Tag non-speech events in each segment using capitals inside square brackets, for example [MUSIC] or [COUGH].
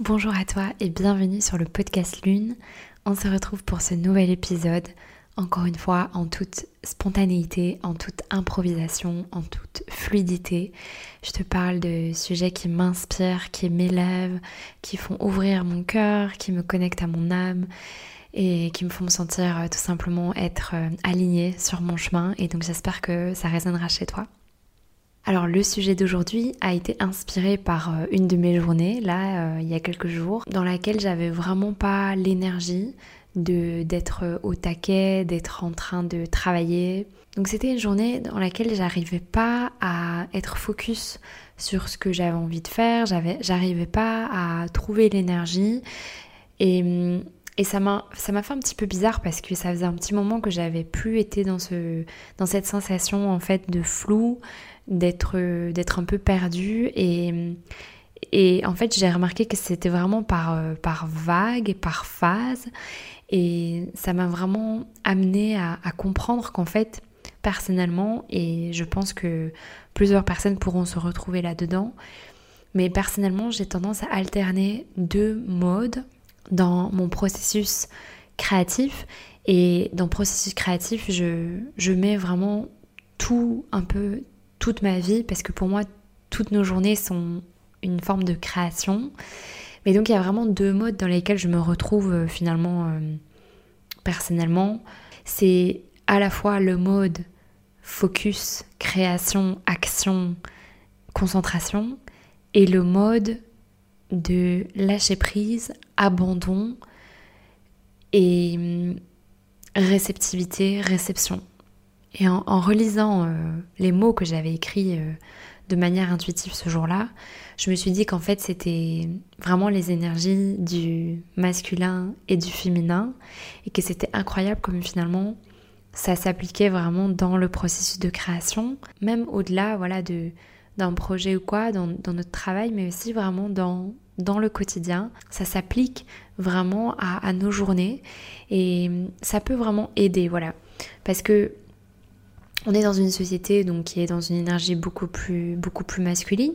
Bonjour à toi et bienvenue sur le podcast Lune. On se retrouve pour ce nouvel épisode, encore une fois en toute spontanéité, en toute improvisation, en toute fluidité. Je te parle de sujets qui m'inspirent, qui m'élèvent, qui font ouvrir mon cœur, qui me connectent à mon âme et qui me font me sentir euh, tout simplement être euh, alignée sur mon chemin. Et donc j'espère que ça résonnera chez toi. Alors le sujet d'aujourd'hui a été inspiré par euh, une de mes journées, là, euh, il y a quelques jours, dans laquelle j'avais vraiment pas l'énergie d'être euh, au taquet, d'être en train de travailler. Donc c'était une journée dans laquelle j'arrivais pas à être focus sur ce que j'avais envie de faire, j'arrivais pas à trouver l'énergie et et ça m'a fait un petit peu bizarre parce que ça faisait un petit moment que j'avais plus été dans ce dans cette sensation en fait de flou, d'être un peu perdue. Et et en fait j'ai remarqué que c'était vraiment par par vague et par phase. Et ça m'a vraiment amené à comprendre qu'en fait personnellement et je pense que plusieurs personnes pourront se retrouver là-dedans mais personnellement j'ai tendance à alterner deux modes dans mon processus créatif et dans le processus créatif je, je mets vraiment tout un peu toute ma vie parce que pour moi, toutes nos journées sont une forme de création. Mais donc il y a vraiment deux modes dans lesquels je me retrouve euh, finalement euh, personnellement. C'est à la fois le mode focus, création, action, concentration et le mode de lâcher prise, abandon et hum, réceptivité, réception. Et en, relisant euh, les mots que j'avais écrits euh, de manière intuitive ce jour-là, je me suis dit qu'en fait c'était vraiment les énergies du masculin et du féminin et que c'était incroyable comme finalement ça s'appliquait vraiment dans le processus de création, même au-delà voilà de d'un projet ou quoi, dans, notre travail, mais aussi vraiment dans, le quotidien. Ça s'applique vraiment à, nos journées et ça peut vraiment aider, voilà. Parce que on est dans une société donc qui est dans une énergie beaucoup plus beaucoup plus masculine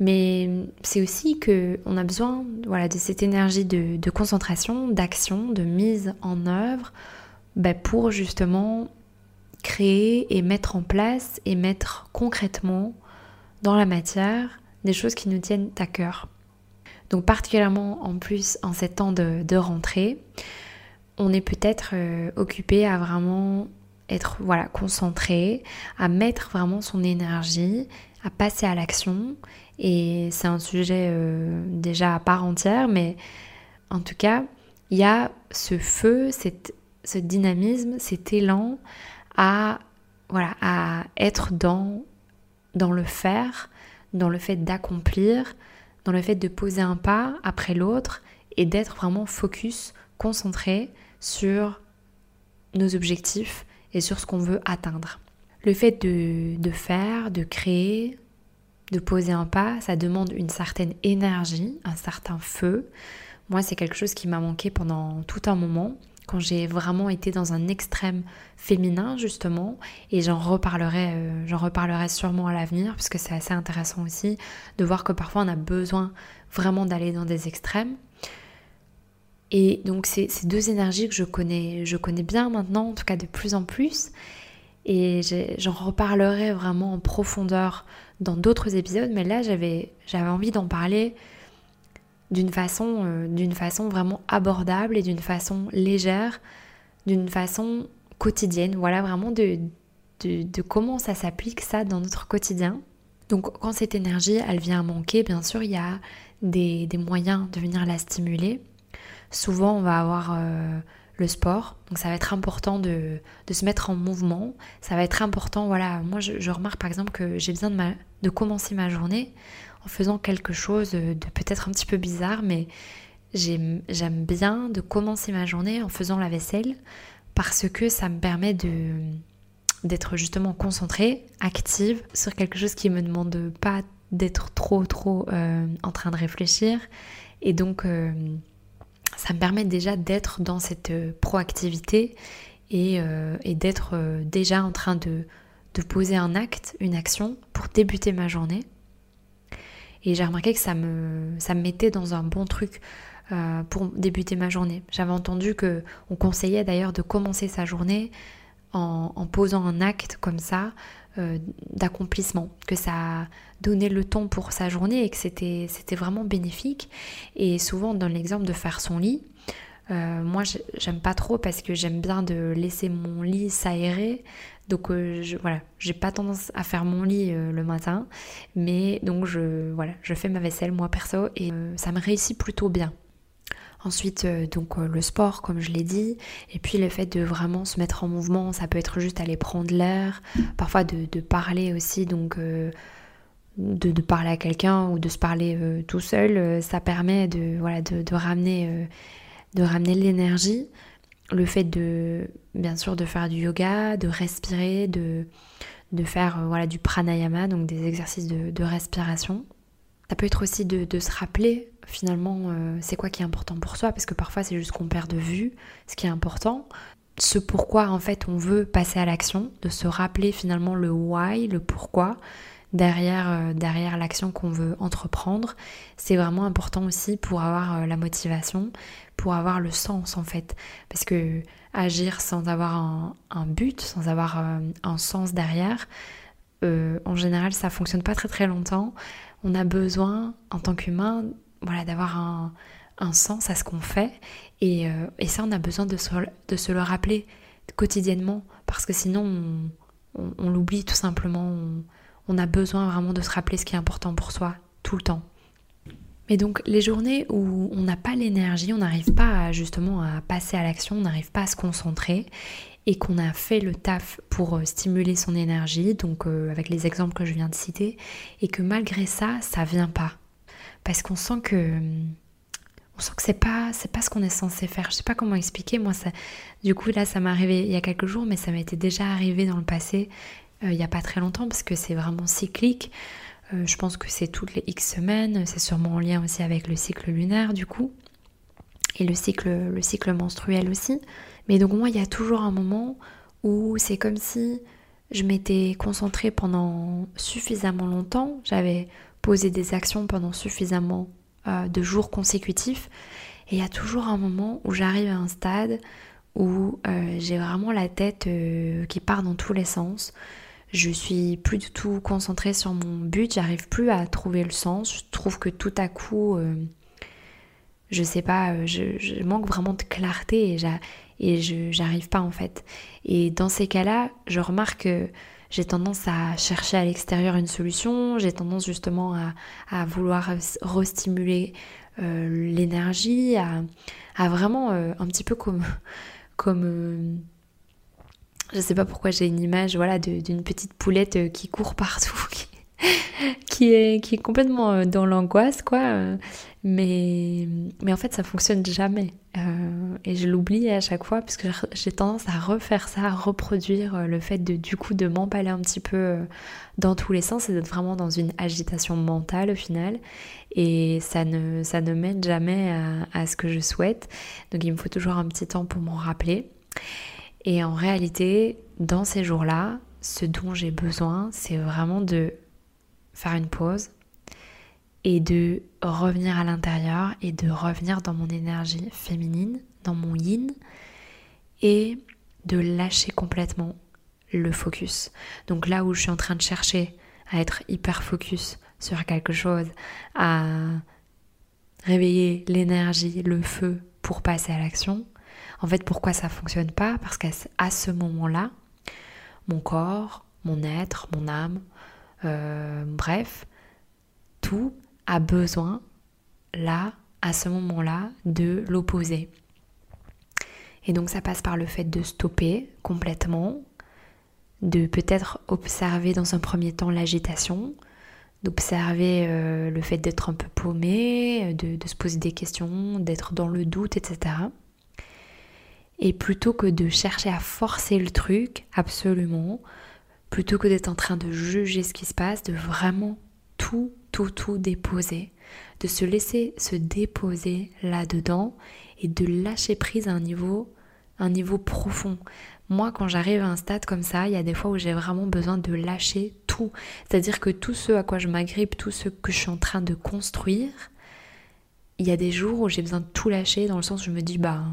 mais c'est aussi que on a besoin voilà de cette énergie de, concentration d'action de mise en œuvre bah, pour justement créer et mettre en place et mettre concrètement dans la matière des choses qui nous tiennent à cœur donc particulièrement en plus en ces temps de, rentrée on est peut-être euh, occupé à vraiment être voilà concentré, à mettre vraiment son énergie, à passer à l'action. Et c'est un sujet euh, déjà à part entière, mais en tout cas, il y a ce feu, cette, ce dynamisme, cet élan à voilà à être dans dans le faire, dans le fait d'accomplir, dans le fait de poser un pas après l'autre et d'être vraiment focus, concentré sur nos objectifs et sur ce qu'on veut atteindre. Le fait de, faire, de créer, de poser un pas, ça demande une certaine énergie, un certain feu. Moi, c'est quelque chose qui m'a manqué pendant tout un moment, quand j'ai vraiment été dans un extrême féminin, justement, et j'en reparlerai, euh, j'en reparlerai sûrement à l'avenir, puisque c'est assez intéressant aussi de voir que parfois on a besoin vraiment d'aller dans des extrêmes. Et donc c'est ces deux énergies que je connais, je connais bien maintenant, en tout cas de plus en plus. Et j'en reparlerai vraiment en profondeur dans d'autres épisodes, mais là j'avais envie d'en parler d'une façon, euh, façon vraiment abordable et d'une façon légère, d'une façon quotidienne. Voilà vraiment de, de, de comment ça s'applique ça dans notre quotidien. Donc quand cette énergie elle vient à manquer, bien sûr il y a des, des moyens de venir la stimuler souvent on va avoir euh, le sport. Donc ça va être important de, se mettre en mouvement. Ça va être important, voilà, moi je, remarque par exemple que j'ai besoin de, de, commencer ma journée en faisant quelque chose de peut-être un petit peu bizarre, mais j'aime bien de commencer ma journée en faisant la vaisselle parce que ça me permet de d'être justement concentrée, active sur quelque chose qui me demande pas d'être trop trop euh, en train de réfléchir et donc euh, ça me permet déjà d'être dans cette euh, proactivité et, euh, d'être déjà en train de, poser un acte, une action pour débuter ma journée. Et j'ai remarqué que ça me, mettait dans un bon truc. Euh, pour débuter ma journée. J'avais entendu que on conseillait d'ailleurs de commencer sa journée en, posant un acte comme ça euh, d'accomplissement, que ça donnait le ton pour sa journée et que c'était vraiment bénéfique. Et souvent dans l'exemple de faire son lit, euh, moi j'aime pas trop parce que j'aime bien de laisser mon lit s'aérer. Donc je, voilà, j'ai pas tendance à faire mon lit le matin, mais donc je voilà, je fais ma vaisselle moi perso et ça me réussit plutôt bien. Ensuite, euh, donc euh, le sport, comme je l'ai dit, et puis le fait de vraiment se mettre en mouvement, ça peut être juste aller prendre l'air, parfois de, parler aussi, donc euh, de, parler à quelqu'un ou de se parler tout seul, ça permet de, voilà, de, ramener, de ramener l'énergie. Le fait de, bien sûr, de faire du yoga, de respirer, de, de faire voilà, du pranayama, donc des exercices de respiration. Ça peut être aussi de, se rappeler finalement euh, c'est quoi qui est important pour soi, parce que parfois c'est juste qu'on perd de vue ce qui est important, ce pourquoi en fait on veut passer à l'action, de se rappeler finalement le why, le pourquoi derrière, euh, derrière l'action qu'on veut entreprendre. C'est vraiment important aussi pour avoir euh, la motivation, pour avoir le sens en fait, parce que agir sans avoir un, but, sans avoir un sens derrière, en général ça fonctionne pas très très longtemps on a besoin, en tant qu'humain, voilà, d'avoir un, sens à ce qu'on fait. Euh, et, ça, on a besoin de se, de se, le rappeler quotidiennement, parce que sinon, on, l'oublie tout simplement. On, a besoin vraiment de se rappeler ce qui est important pour soi, tout le temps. Mais donc les journées où on n'a pas l'énergie, on n'arrive pas justement à passer à l'action, on n'arrive pas à se concentrer et qu'on a fait le taf pour euh, stimuler son énergie, donc euh, avec les exemples que je viens de citer, et que malgré ça, ça vient pas. Parce qu'on sent que on sent que c'est pas pas ce qu'on est censé faire. Je sais pas comment expliquer. Moi, du coup là, ça m'est arrivé il y a quelques jours, mais ça m'était déjà arrivé dans le passé, il y a pas très longtemps, parce que c'est vraiment cyclique. je pense que c'est toutes les X semaines. C'est sûrement en lien aussi avec le cycle lunaire, du coup, et le cycle le cycle menstruel aussi. Mais donc moi, il y a toujours un moment où c'est comme si je m'étais concentrée pendant suffisamment longtemps, j'avais posé des actions pendant suffisamment euh, de jours consécutifs, et il y a toujours un moment où j'arrive à un stade où euh, j'ai vraiment la tête euh, qui part dans tous les sens. Je suis plus du tout concentrée sur mon but, j'arrive plus à trouver le sens. Je trouve que tout à coup, je sais pas, je, je, manque vraiment de clarté et j'arrive pas en fait. Et dans ces cas-là, je remarque que j'ai tendance à chercher à l'extérieur une solution, j'ai tendance justement à, vouloir restimuler euh, l'énergie, à, vraiment euh, un petit peu comme [LAUGHS] comme euh, je sais pas pourquoi j'ai une image voilà d'une petite poulette qui court partout [LAUGHS] qui est, complètement euh, dans l'angoisse, quoi. Euh, mais, en fait, ça fonctionne jamais. Euh, et je l'oublie à chaque fois, puisque j'ai tendance à refaire ça, à reproduire le fait de, du coup, de m'emballer un petit peu dans tous les sens et d'être vraiment dans une agitation mentale au final. Et ça ne, ne mène jamais à ce que je souhaite. Donc, il me faut toujours un petit temps pour m'en rappeler. Et en réalité, dans ces jours-là, ce dont j'ai besoin, c'est vraiment de faire une pause et de revenir à l'intérieur et de revenir dans mon énergie féminine, dans mon yin et de lâcher complètement le focus. Donc là où je suis en train de chercher à être hyper focus sur quelque chose, à réveiller l'énergie, le feu pour passer à l'action. En fait, pourquoi ça fonctionne pas? Parce qu'à ce moment-là, mon corps, mon être, mon âme, euh, bref, tout a besoin, là, à ce moment-là, de l'opposé. Et donc ça passe par le fait de stopper complètement, de peut-être observer dans un premier temps l'agitation, d'observer euh, le fait d'être un peu paumé, de, de, se poser des questions, d'être dans le doute, etc. Et plutôt que de chercher à forcer le truc, absolument, plutôt que d'être en train de juger ce qui se passe, de vraiment tout, tout, tout déposer, de se laisser se déposer là-dedans et de lâcher prise à un niveau, un niveau profond. Moi, quand j'arrive à un stade comme ça, il y a des fois où j'ai vraiment besoin de lâcher tout. C'est-à-dire que tout ce à quoi je m'agrippe, tout ce que je suis en train de construire, il y a des jours où j'ai besoin de tout lâcher dans le sens où je me dis, bah,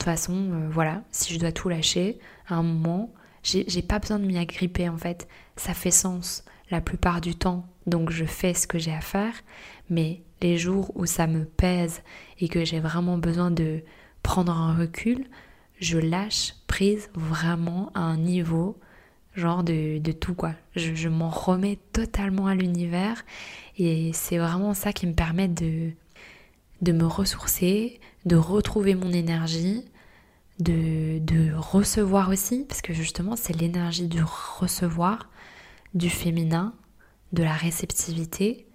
toute façon, euh, voilà, si je dois tout lâcher, à un moment, j'ai pas besoin de m'y agripper en fait. Ça fait sens la plupart du temps, donc je fais ce que j'ai à faire, mais les jours où ça me pèse et que j'ai vraiment besoin de prendre un recul, je lâche prise vraiment à un niveau genre de, tout quoi. Je, je m'en remets totalement à l'univers et c'est vraiment ça qui me permet de, de me ressourcer, de retrouver mon énergie, de, de recevoir aussi, parce que justement c'est l'énergie du recevoir, du féminin, de la réceptivité,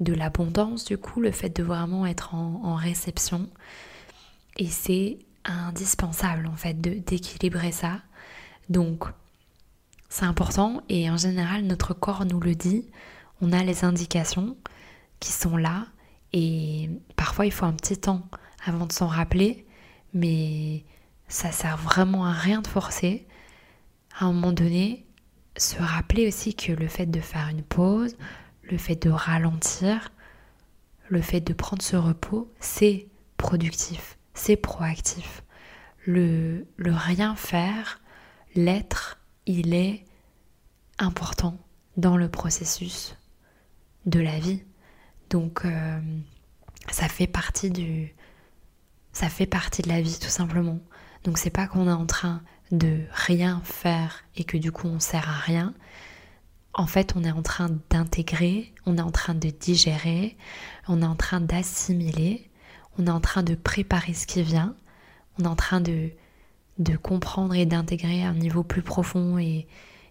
de l'abondance du coup, le fait de vraiment être en, en réception. Et c'est indispensable en fait d'équilibrer ça. Donc c'est important et en général notre corps nous le dit. On a les indications qui sont là et parfois il faut un petit temps avant de s'en rappeler, mais ça sert vraiment à rien de forcer. À un moment donné, se rappeler aussi que le fait de faire une pause, le fait de ralentir, le fait de prendre ce repos, c'est productif c'est proactif. Le, rien faire, l'être, il est important dans le processus de la vie. Donc euh, ça fait partie du ça fait partie de la vie tout simplement. Donc c'est pas qu'on est en train de rien faire et que du coup on sert à rien. En fait, on est en train d'intégrer, on est en train de digérer, on est en train d'assimiler on est en train de préparer ce qui vient, on est en train de, de comprendre et d'intégrer un niveau plus profond et,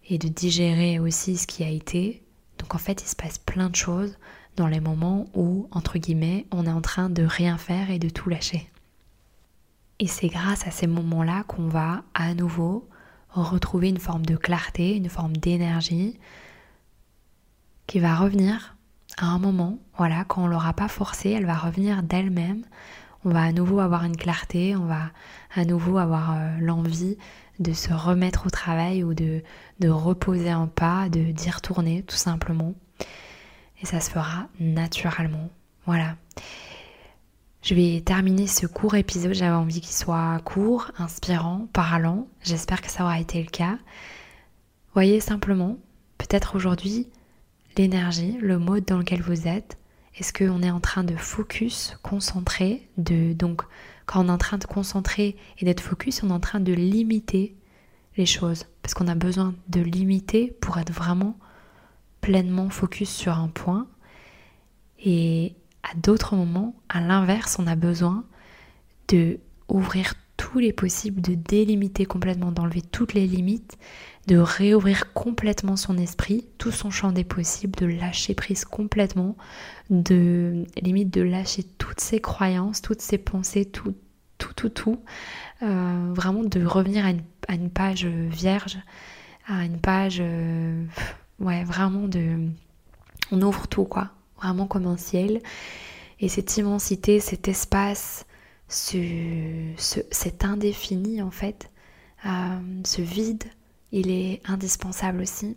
et de digérer aussi ce qui a été. Donc en fait, il se passe plein de choses dans les moments où, entre guillemets, on est en train de rien faire et de tout lâcher. Et c'est grâce à ces moments-là qu'on va à nouveau retrouver une forme de clarté, une forme d'énergie qui va revenir à un moment, voilà, quand on l'aura pas forcée, elle va revenir d'elle-même. On va à nouveau avoir une clarté, on va à nouveau avoir euh, l'envie de se remettre au travail ou de, de reposer un pas, de d'y retourner tout simplement. Et ça se fera naturellement. Voilà. Je vais terminer ce court épisode. J'avais envie qu'il soit court, inspirant, parlant. J'espère que ça aura été le cas. Voyez simplement, peut-être aujourd'hui, l'énergie, le mode dans lequel vous êtes. Est-ce qu'on est en train de focus, concentré, de donc quand on est en train de concentrer et d'être focus, on est en train de limiter les choses parce qu'on a besoin de limiter pour être vraiment pleinement focus sur un point. Et à d'autres moments, à l'inverse, on a besoin de ouvrir tous les possibles, de délimiter complètement, d'enlever toutes les limites de réouvrir complètement son esprit, tout son champ des possibles, de lâcher prise complètement, de limite de lâcher toutes ses croyances, toutes ses pensées, tout, tout, tout, tout. Euh, vraiment de revenir à une, page vierge, à une page, euh, ouais, vraiment de, on ouvre tout quoi, vraiment comme un ciel. Et cette immensité, cet espace, ce, cet indéfini en fait, euh, ce vide il est indispensable aussi.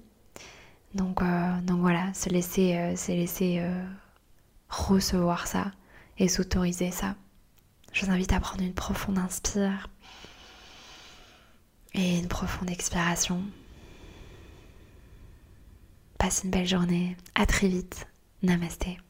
Donc, euh, voilà, se laisser, euh, se laisser recevoir ça et s'autoriser ça. Je vous invite à prendre une profonde inspire et une profonde expiration. Passe une belle journée. À très vite. Namaste.